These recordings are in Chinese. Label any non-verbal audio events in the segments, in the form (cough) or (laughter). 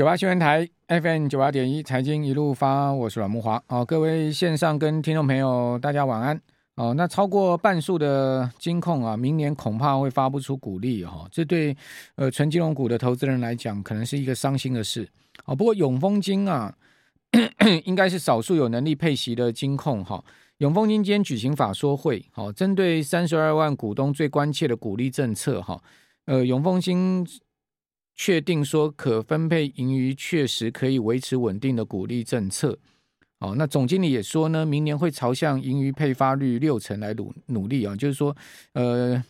九八新闻台 FM 九八点一财经一路发，我是阮木华。好，各位线上跟听众朋友，大家晚安。哦，那超过半数的金控啊，明年恐怕会发不出股利哈，这对呃纯金融股的投资人来讲，可能是一个伤心的事。哦，不过永丰金啊，(clears throat) 应该是少数有能力配息的金控哈。永丰金今天举行法说会，好，针对三十二万股东最关切的股利政策哈，呃，永丰金确定说可分配盈余确实可以维持稳定的股利政策。哦，那总经理也说呢，明年会朝向盈余配发率六成来努努力啊，就是说，呃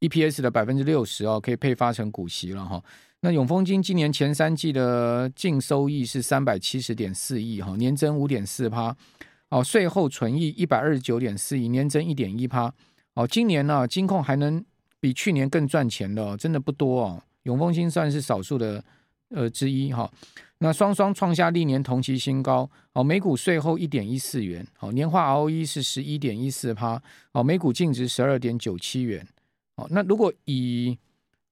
，EPS 的百分之六十哦，可以配发成股息了哈。那永丰金今年前三季的净收益是三百七十点四亿哈，年增五点四趴。哦，税后纯益一百二十九点四亿，年增一点一趴。哦，今年呢、金控还能比去年更赚钱的，真的不多哦。永丰新算是少数的呃之一哈。那双双创下历年同期新高，哦，每股税后一点一四元，哦，年化 ROE 是十一点一四趴，哦，每股净值十二点九七元，哦，那如果以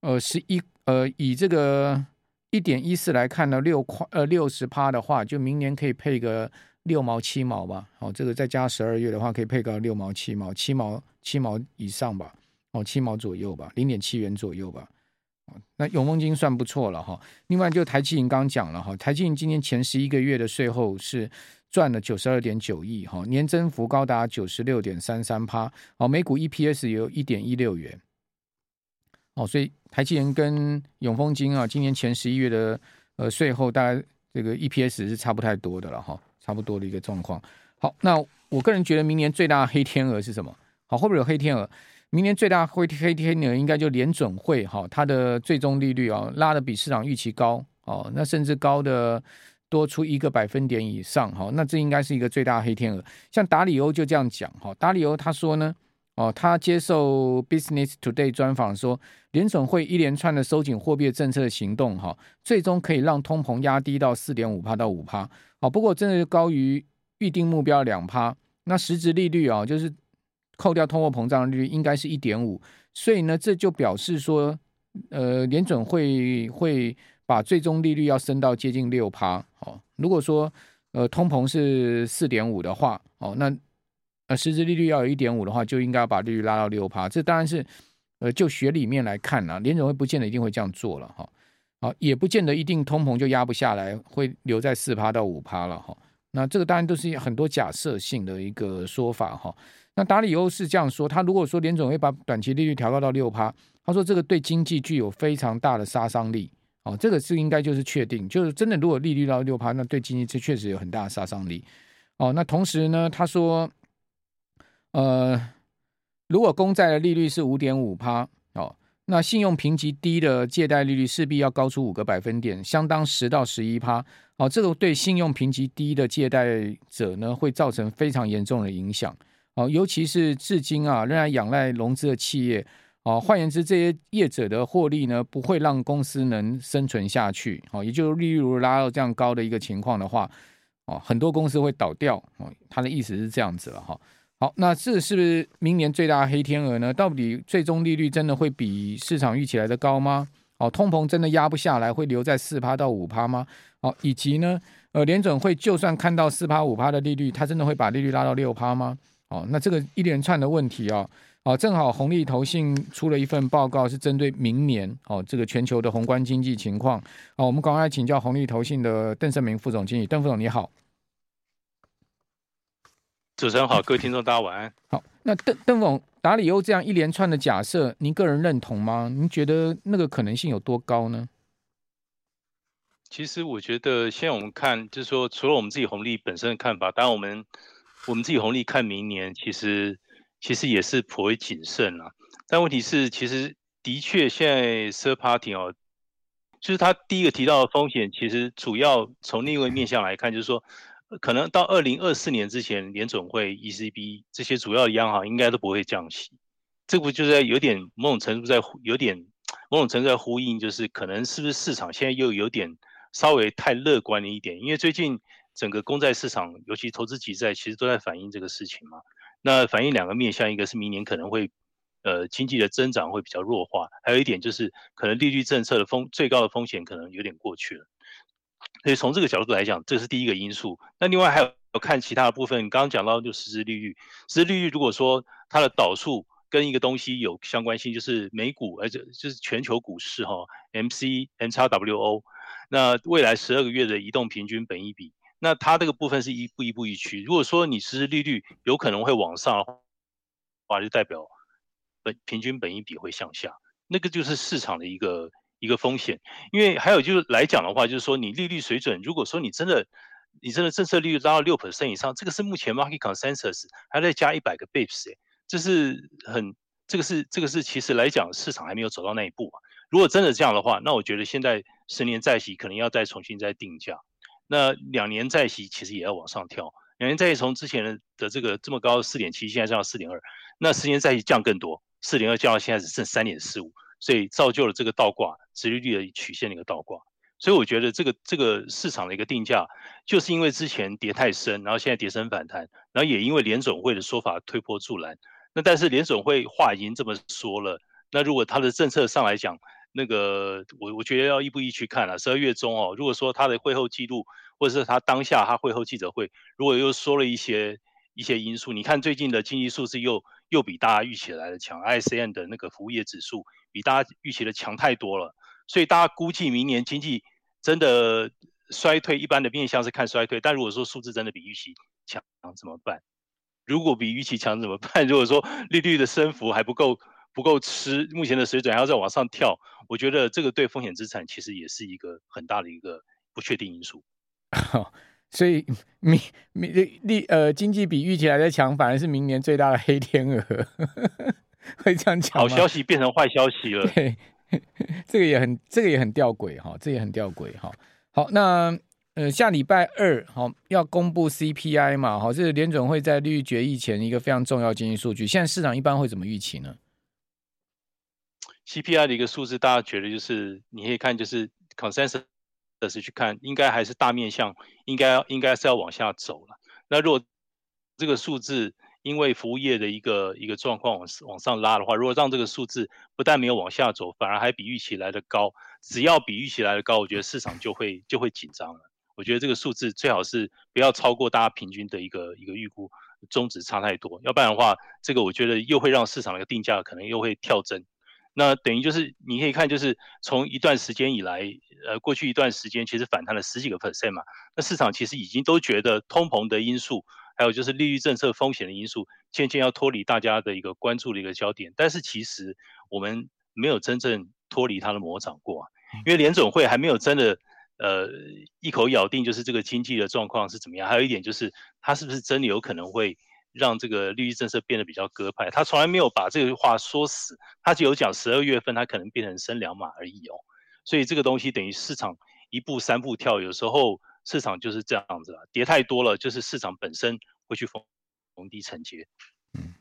呃十一呃以这个一点一四来看呢，六块呃六十趴的话，就明年可以配个六毛七毛吧，哦，这个再加十二月的话，可以配个六毛七毛，七毛七毛以上吧，哦，七毛左右吧，零点七元左右吧。那永丰金算不错了哈，另外就台积银刚讲了哈，台积银今年前十一个月的税后是赚了九十二点九亿哈，年增幅高达九十六点三三趴，哦，每股 EPS 有一点一六元，哦，所以台积银跟永丰金啊，今年前十一月的呃税后大概这个 EPS 是差不太多的了哈，差不多的一个状况。好，那我个人觉得明年最大的黑天鹅是什么？好，会不会有黑天鹅？明年最大灰黑天鹅应该就联准会哈，它的最终利率啊拉得比市场预期高哦，那甚至高的多出一个百分点以上哈，那这应该是一个最大黑天鹅。像达里欧就这样讲哈，达里欧他说呢，哦，他接受 Business Today 专访说，联准会一连串的收紧货币政策的行动哈，最终可以让通膨压低到四点五趴到五趴，哦，不过真的是高于预定目标两趴，那实质利率啊就是。扣掉通货膨胀率应该是一点五，所以呢，这就表示说，呃，联准会会把最终利率要升到接近六趴。哦，如果说呃通膨是四点五的话，哦，那呃实质利率要有一点五的话，就应该要把利率拉到六趴。这当然是呃就学里面来看呢、啊，联准会不见得一定会这样做了哈，好、也不见得一定通膨就压不下来，会留在四趴到五趴了哈、那这个当然都是很多假设性的一个说法哈。那达里欧是这样说，他如果说联总会把短期利率调高到六趴，他说这个对经济具有非常大的杀伤力，哦，这个是应该就是确定，就是真的如果利率到六趴，那对经济这确实有很大的杀伤力，哦，那同时呢，他说，呃，如果公债的利率是五点五趴，哦，那信用评级低的借贷利率势必要高出五个百分点，相当十到十一趴，哦，这个对信用评级低的借贷者呢，会造成非常严重的影响。哦，尤其是至今啊，仍然仰赖融资的企业，哦，换言之，这些业者的获利呢，不会让公司能生存下去。哦，也就是利率拉到这样高的一个情况的话，哦，很多公司会倒掉。哦，他的意思是这样子了哈。好，那这是不是明年最大黑天鹅呢？到底最终利率真的会比市场预期来的高吗？哦，通膨真的压不下来，会留在四趴到五趴吗？哦，以及呢，呃，联准会就算看到四趴五趴的利率，它真的会把利率拉到六趴吗？哦，那这个一连串的问题啊，哦，正好红利投信出了一份报告，是针对明年哦这个全球的宏观经济情况。哦，我们赶快请教红利投信的邓胜明副总经理，邓副总你好。主持人好，各位听众大家晚安。好，那邓邓总达里欧这样一连串的假设，您个人认同吗？您觉得那个可能性有多高呢？其实我觉得，现在我们看，就是说，除了我们自己红利本身的看法，当然我们。我们自己红利看明年，其实其实也是颇为谨慎啊。但问题是，其实的确现在 third party 哦，就是他第一个提到的风险，其实主要从另一个面向来看，就是说，可能到二零二四年之前，联总会、ECB 这些主要央行应该都不会降息。这不就在有点某种程度在有点某种程度在呼应，就是可能是不是市场现在又有点稍微太乐观了一点，因为最近。整个公债市场，尤其投资级债，其实都在反映这个事情嘛。那反映两个面向，一个是明年可能会，呃，经济的增长会比较弱化，还有一点就是可能利率政策的风最高的风险可能有点过去了。所以从这个角度来讲，这是第一个因素。那另外还有看其他的部分，刚刚讲到就实质利率，实质利率如果说它的导数跟一个东西有相关性，就是美股，而且就是全球股市哈，M C M X W O，那未来十二个月的移动平均本益比，那它这个部分是一步一步一趋。如果说你实质利率有可能会往上的话，就代表本平均本益比会向下，那个就是市场的一个。一个风险，因为还有就是来讲的话，就是说你利率水准，如果说你真的，你真的政策利率拉到六 percent 以上，这个是目前 market consensus 还在加一百个 bips 哎，这是很，这个是这个是其实来讲市场还没有走到那一步。如果真的这样的话，那我觉得现在十年债息可能要再重新再定价，那两年债息其实也要往上跳，两年债息从之前的的这个这么高四点七，现在降到四点二，那十年债息降更多，四点二降到现在只剩三点四五。所以造就了这个倒挂，殖利率的曲线的一个倒挂。所以我觉得这个这个市场的一个定价，就是因为之前跌太深，然后现在跌深反弹，然后也因为联总会的说法推波助澜。那但是联总会话已经这么说了，那如果他的政策上来讲，那个我我觉得要一步一去看了。十二月中哦，如果说他的会后记录，或者是他当下他会后记者会，如果又说了一些一些因素，你看最近的经济数字又又比大家预期来的强，ISM 的那个服务业指数。比大家预期的强太多了，所以大家估计明年经济真的衰退，一般的面向是看衰退。但如果说数字真的比预期强怎么办？如果比预期强怎么办？(laughs) 如果说利率的升幅还不够不够吃，目前的水准还要再往上跳，我觉得这个对风险资产其实也是一个很大的一个不确定因素。(laughs) 所以明明利呃经济比预期来的强，反而是明年最大的黑天鹅。(laughs) 会这样讲，好 (laughs) 消息变成坏消息了。对，这个也很，这个也很吊诡哈，这个、也很吊诡哈。好，那呃，下礼拜二好要公布 CPI 嘛，好，这是联准会在利率决议前一个非常重要经济数据。现在市场一般会怎么预期呢？CPI 的一个数字，大家觉得就是你可以看，就是 consensus 去看，应该还是大面向，应该应该是要往下走了。那如果这个数字，因为服务业的一个一个状况往往上拉的话，如果让这个数字不但没有往下走，反而还比预期来的高，只要比预期来的高，我觉得市场就会就会紧张了。我觉得这个数字最好是不要超过大家平均的一个一个预估中值差太多，要不然的话，这个我觉得又会让市场的一个定价可能又会跳增。那等于就是你可以看，就是从一段时间以来，呃，过去一段时间其实反弹了十几个 percent 嘛，那市场其实已经都觉得通膨的因素。还有就是利率政策风险的因素，渐渐要脱离大家的一个关注的一个焦点。但是其实我们没有真正脱离它的魔掌过，因为联总会还没有真的呃一口咬定就是这个经济的状况是怎么样。还有一点就是，它是不是真的有可能会让这个利率政策变得比较鸽派？他从来没有把这个话说死，他只有讲十二月份它可能变成升两码而已哦。所以这个东西等于市场一步三步跳，有时候。市场就是这样子了，跌太多了，就是市场本身会去逢逢低承接。嗯，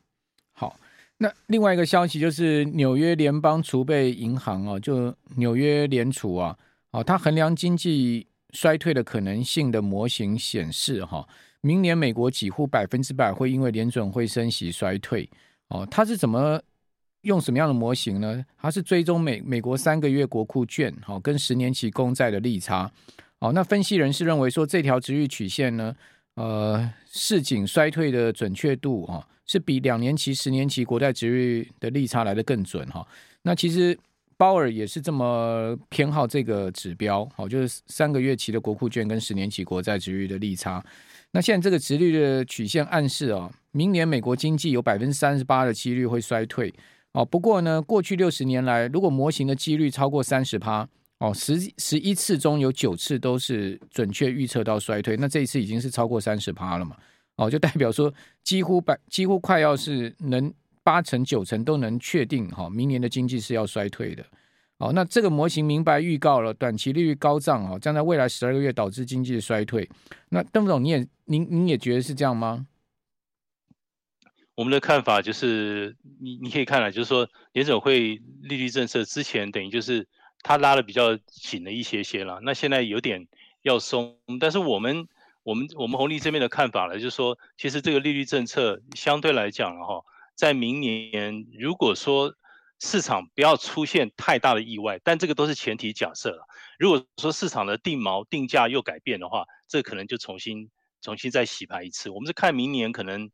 好，那另外一个消息就是纽约联邦储备银行哦，就纽约联储啊，哦，它衡量经济衰退的可能性的模型显示哈，明年美国几乎百分之百会因为联准会升息衰退。哦，它是怎么用什么样的模型呢？它是追踪美美国三个月国库券好跟十年期公债的利差。好，那分析人士认为说，这条殖率曲线呢，呃，市井衰退的准确度啊、是比两年期、十年期国债殖利率的利差来得更准哈、那其实鲍尔也是这么偏好这个指标，好、就是三个月期的国库券跟十年期国债殖利率的利差。那现在这个殖率的曲线暗示啊、哦，明年美国经济有百分之三十八的几率会衰退。哦，不过呢，过去六十年来，如果模型的几率超过三十趴。哦，十十一次中有九次都是准确预测到衰退，那这一次已经是超过三十趴了嘛？哦，就代表说几乎百几乎快要是能八成九成都能确定哈、哦，明年的经济是要衰退的。哦，那这个模型明白预告了短期利率高涨哦，将在未来十二个月导致经济的衰退。那邓副总，你也您您也觉得是这样吗？我们的看法就是，你你可以看了，就是说联准会利率政策之前等于就是。它拉的比较紧了一些些了，那现在有点要松，但是我们我们我们红利这边的看法呢，就是说，其实这个利率政策相对来讲哈，在明年如果说市场不要出现太大的意外，但这个都是前提假设了。如果说市场的定锚定价又改变的话，这可能就重新重新再洗牌一次。我们是看明年可能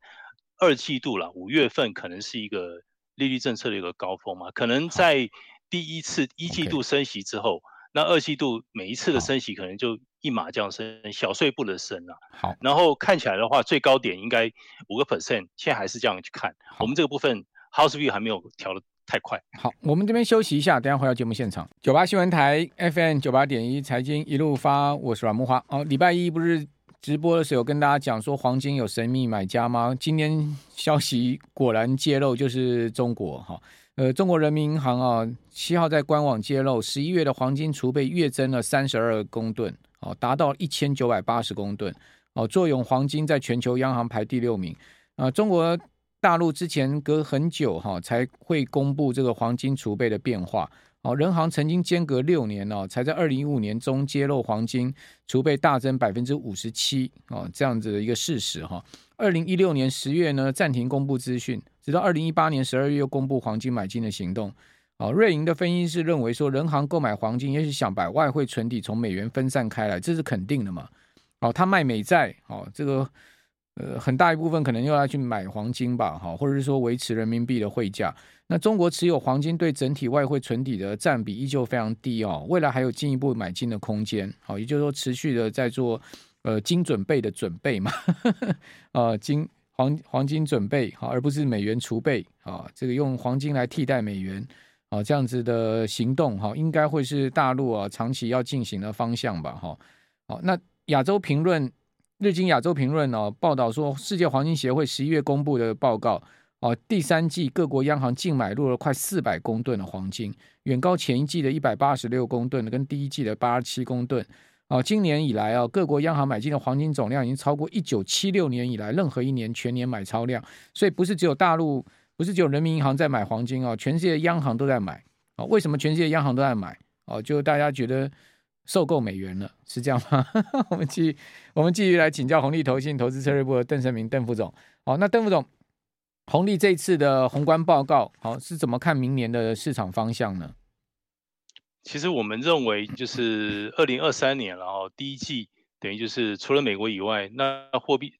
二季度了，五月份可能是一个利率政策的一个高峰嘛，可能在第一次一季度升息之后.那二季度每一次的升息可能就一马这样升，小碎步的升了。好，然后看起来的话，最高点应该五个 percent，现在还是这样去看。我们这个部分 House View 还没有调的。太快，好，我们这边休息一下，等下回到节目现场。九八新闻台 FM 九八点一财经一路发，我是阮木花。哦，礼拜一不是直播的时候跟大家讲说黄金有神秘买家吗？今天消息果然揭露，就是中国哈，呃，中国人民银行啊，七号在官网揭露，十一月的黄金储备跃增了三十二公吨，哦，达到一千九百八十公吨，哦，坐拥黄金在全球央行排第六名，啊，中国。大陆之前隔很久哈才会公布这个黄金储备的变化，哦，人行曾经间隔六年哦，才在二零一五年中揭露黄金储备大增百分之五十七哦，这样子的一个事实哈。二零一六年十月呢暂停公布资讯，直到二零一八年十二月又公布黄金买金的行动。哦，瑞银的分析师认为说，人行购买黄金也许想把外汇存底从美元分散开来，这是肯定的嘛。哦，他卖美债，哦，这个。呃，很大一部分可能又要去买黄金吧，哈，或者是说维持人民币的汇价。那中国持有黄金对整体外汇存底的占比依旧非常低哦，未来还有进一步买金的空间，好，也就是说持续的在做呃金准备的准备嘛，(laughs) 呃金黄黄金准备好，而不是美元储备啊，这个用黄金来替代美元啊，这样子的行动哈，应该会是大陆啊长期要进行的方向吧，哈，好，那亚洲评论。日经亚洲评论哦报道说，世界黄金协会十一月公布的报告哦，第三季各国央行净买入了快四百公吨的黄金，远高前一季的一百八十六公吨，跟第一季的八十七公吨。哦，今年以来啊，各国央行买进的黄金总量已经超过一九七六年以来任何一年全年买超量，所以不是只有大陆，不是只有人民银行在买黄金哦，全世界央行都在买。哦，为什么全世界央行都在买？哦，就大家觉得。受够美元了，是这样吗？(laughs) 我们继，我们继续来请教红利投信投资策略部的邓胜明邓副总。好，那邓副总，红利这次的宏观报告，好是怎么看明年的市场方向呢？其实我们认为，就是二零二三年，然后第一季等于就是除了美国以外，那货币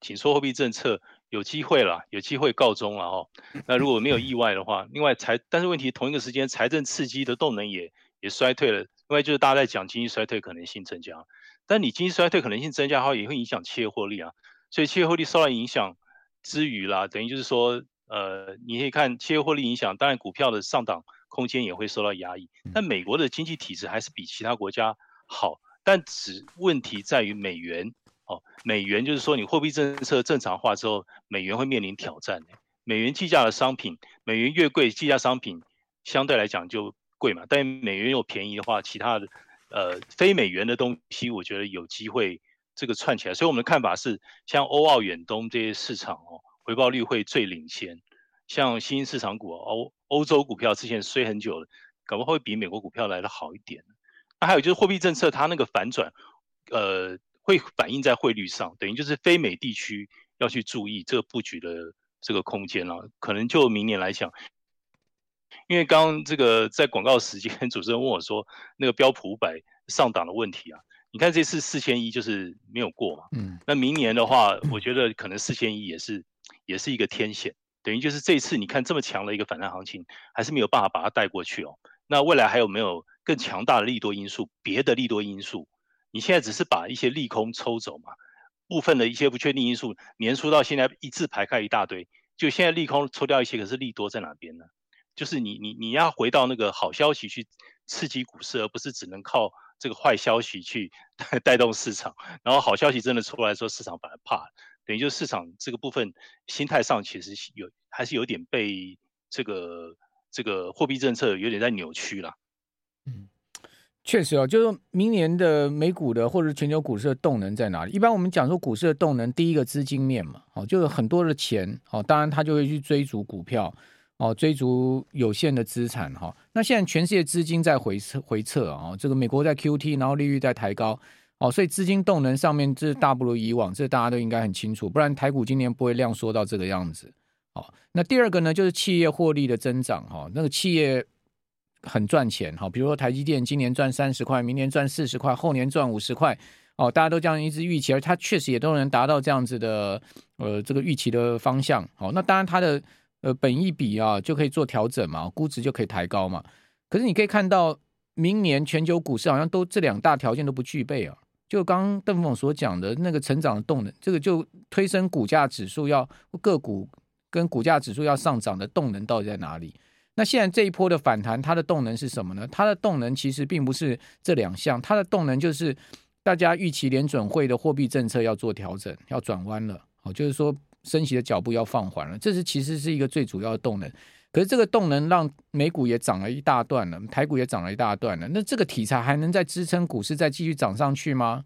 紧缩货币政策有机会了，有机会告终了哈。那如果没有意外的话，另外财，但是问题同一个时间，财政刺激的动能也也衰退了。另外就是大家在讲经济衰退可能性增加，但你经济衰退可能性增加的话，也会影响企业获利啊。所以企业获利受到影响之余啦，等于就是说，呃，你可以看企业获利影响，当然股票的上档空间也会受到压抑。但美国的经济体制还是比其他国家好，但只问题在于美元哦，美元就是说你货币政策正常化之后，美元会面临挑战。美元计价的商品，美元越贵，计价商品相对来讲就。贵嘛，但美元又便宜的话，其他的呃非美元的东西，我觉得有机会这个串起来。所以我们的看法是，像欧澳远东这些市场哦，回报率会最领先。像新兴市场股欧欧洲股票之前衰很久了，搞不好会比美国股票来得好一点。那还有就是货币政策它那个反转，呃，会反映在汇率上，等于就是非美地区要去注意这个布局的这个空间了。可能就明年来讲。因为刚刚这个在广告时间，(laughs) 主持人问我说，那个标普五百上档的问题啊，你看这次四千一就是没有过嘛，嗯，那明年的话，我觉得可能四千一也是也是一个天险，等于就是这次你看这么强的一个反弹行情，还是没有办法把它带过去哦。那未来还有没有更强大的利多因素？别的利多因素，你现在只是把一些利空抽走嘛，部分的一些不确定因素，年初到现在一字排开一大堆，就现在利空抽掉一些，可是利多在哪边呢？就是你你你要回到那个好消息去刺激股市，而不是只能靠这个坏消息去 (laughs) 带动市场。然后好消息真的出来的时候，市场反而怕，等于就是市场这个部分心态上其实有还是有点被这个这个货币政策有点在扭曲了。嗯，确实哦，就是明年的美股的或者全球股市的动能在哪里？一般我们讲说股市的动能，第一个资金面嘛，哦，就是很多的钱，哦，当然他就会去追逐股票。哦，追逐有限的资产哈，那现在全世界资金在回撤回撤啊，这个美国在 QT，然后利率在抬高，哦，所以资金动能上面这大不如以往，这大家都应该很清楚，不然台股今年不会量缩到这个样子，哦，那第二个呢，就是企业获利的增长哈，那个企业很赚钱哈，比如说台积电今年赚三十块，明年赚四十块，后年赚五十块。哦，大家都这样一直预期，而它确实也都能达到这样子的呃这个预期的方向。哦，那当然它的呃本益比啊就可以做调整嘛，估值就可以抬高嘛。可是你可以看到，明年全球股市好像都这两大条件都不具备啊。就刚刚邓凤所讲的那个成长的动能，这个就推升股价指数要个股跟股价指数要上涨的动能到底在哪里？那现在这一波的反弹，它的动能是什么呢？它的动能其实并不是这两项，它的动能就是大家预期联准会的货币政策要做调整，要转弯了，哦，就是说升息的脚步要放缓了，这是其实是一个最主要的动能。可是这个动能让美股也涨了一大段了，台股也涨了一大段了。那这个题材还能再支撑股市再继续涨上去吗？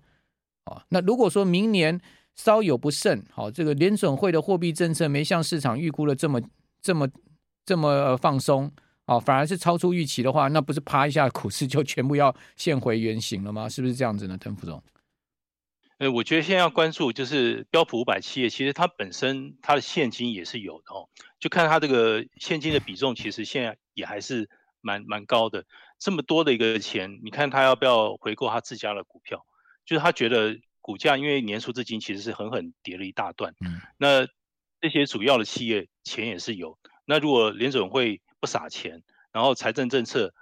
啊，那如果说明年稍有不慎，好，这个联准会的货币政策没像市场预估的这么这么这么放松，啊，反而是超出预期的话，那不是啪一下股市就全部要现回原形了吗？是不是这样子呢，邓副总？呃，我觉得现在要关注就是标普五百企业，其实它本身它的现金也是有的哦，就看它这个现金的比重，其实现在也还是蛮蛮高的。这么多的一个钱，你看它要不要回购它自家的股票？就是他觉得股价因为年初至今其实是狠狠跌了一大段，嗯，那这些主要的企业钱也是有，那如果联准会不撒钱，然后财政政策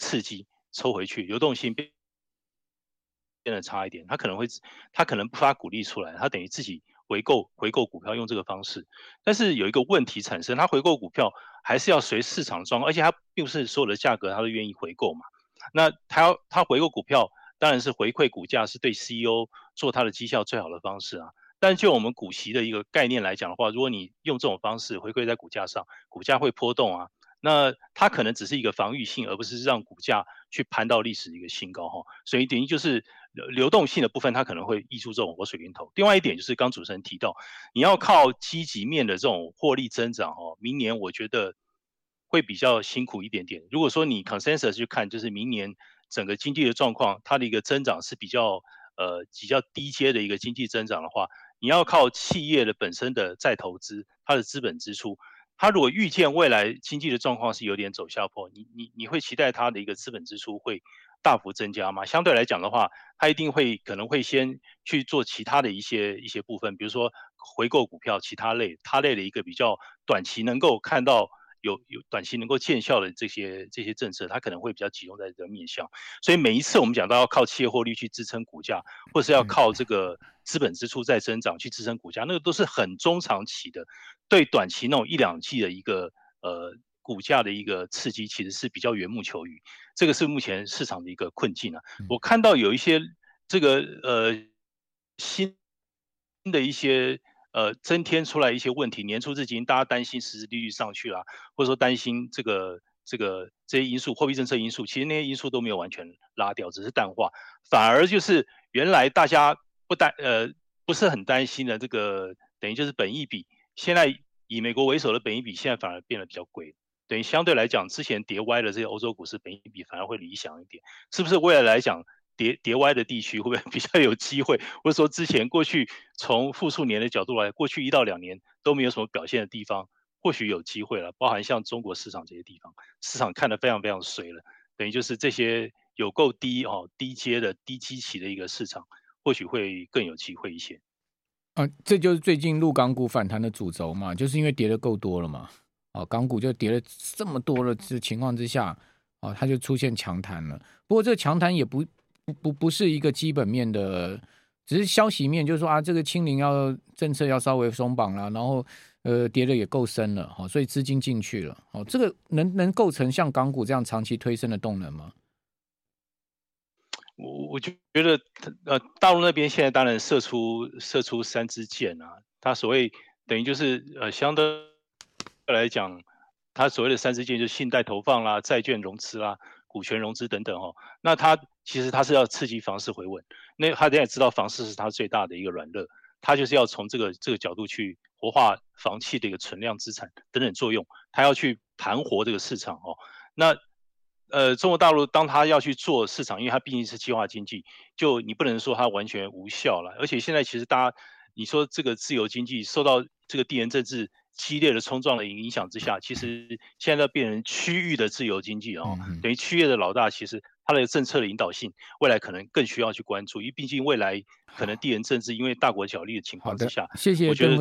刺激抽回去，流动性变。变得差一点，他可能会，他可能不发股利出来，他等于自己回购回购股票用这个方式。但是有一个问题产生，他回购股票还是要随市场状况，而且他并不是所有的价格他都愿意回购嘛。那他要他回购股票，当然是回馈股价，是对 CEO 做他的绩效最好的方式啊。但就我们股息的一个概念来讲的话，如果你用这种方式回馈在股价上，股价会波动啊。那它可能只是一个防御性，而不是让股价去攀到历史的一个新高哈。所以等于就是流动性的部分，它可能会溢出这种活水龙头。另外一点就是刚主持人提到，你要靠积极面的这种获利增长哦，明年我觉得会比较辛苦一点点。如果说你 consensus 去看，就是明年整个经济的状况，它的一个增长是比较呃比较低阶的一个经济增长的话，你要靠企业的本身的再投资，它的资本支出。他如果预见未来经济的状况是有点走下坡，你你你会期待他的一个资本支出会大幅增加吗？相对来讲的话，他一定会可能会先去做其他的一些一些部分，比如说回购股票，其他类他类的一个比较短期能够看到有有短期能够见效的这些这些政策，它可能会比较集中在这个面向。所以每一次我们讲到要靠企业获利去支撑股价，或是要靠这个资本支出再增长去支撑股价，那个都是很中长期的。对短期那种一两季的一个呃股价的一个刺激，其实是比较缘木求鱼，这个是目前市场的一个困境啊。我看到有一些这个呃新的一些呃增添出来一些问题，年初至今大家担心实质利率上去了，或者说担心这个这个这些因素，货币政策因素，其实那些因素都没有完全拉掉，只是淡化，反而就是原来大家不担呃不是很担心的这个等于就是本益比。现在以美国为首的本益比现在反而变得比较贵，等于相对来讲，之前跌歪的这些欧洲股市本益比反而会理想一点，是不是？未来来讲，跌跌歪的地区会不会 (laughs) 比较有机会？或者说之前过去从复数年的角度来，过去一到两年都没有什么表现的地方，或许有机会了。包含像中国市场这些地方，市场看得非常非常水了，等于就是这些有够低哦低阶的低基期的一个市场，或许会更有机会一些。啊，这就是最近陆港股反弹的主轴嘛，就是因为跌的够多了嘛，哦，港股就跌了这么多了这情况之下，哦，它就出现强弹了。不过这个强弹也不不不不是一个基本面的，只是消息面，就是说啊，这个清零要政策要稍微松绑了，然后呃跌的也够深了，哦，所以资金进去了，哦，这个能能构成像港股这样长期推升的动能吗？我我就觉得，呃，大陆那边现在当然射出射出三支箭啊，他所谓等于就是呃，相对来讲，他所谓的三支箭就是信贷投放啦、债券融资啦、股权融资等等哦。那他其实他是要刺激房市回稳，那他也知道房市是他最大的一个软肋，他就是要从这个这个角度去活化房企的一个存量资产等等作用，他要去盘活这个市场哦。那呃，中国大陆当他要去做市场，因为它毕竟是计划经济，就你不能说它完全无效了。而且现在其实大家，你说这个自由经济受到这个地缘政治激烈的冲撞的影响之下，其实现在要变成区域的自由经济啊，嗯、等于区域的老大，其实它的政策的引导性，未来可能更需要去关注，因为毕竟未来可能地缘政治因为大国角力的情况之下，谢谢。我觉得。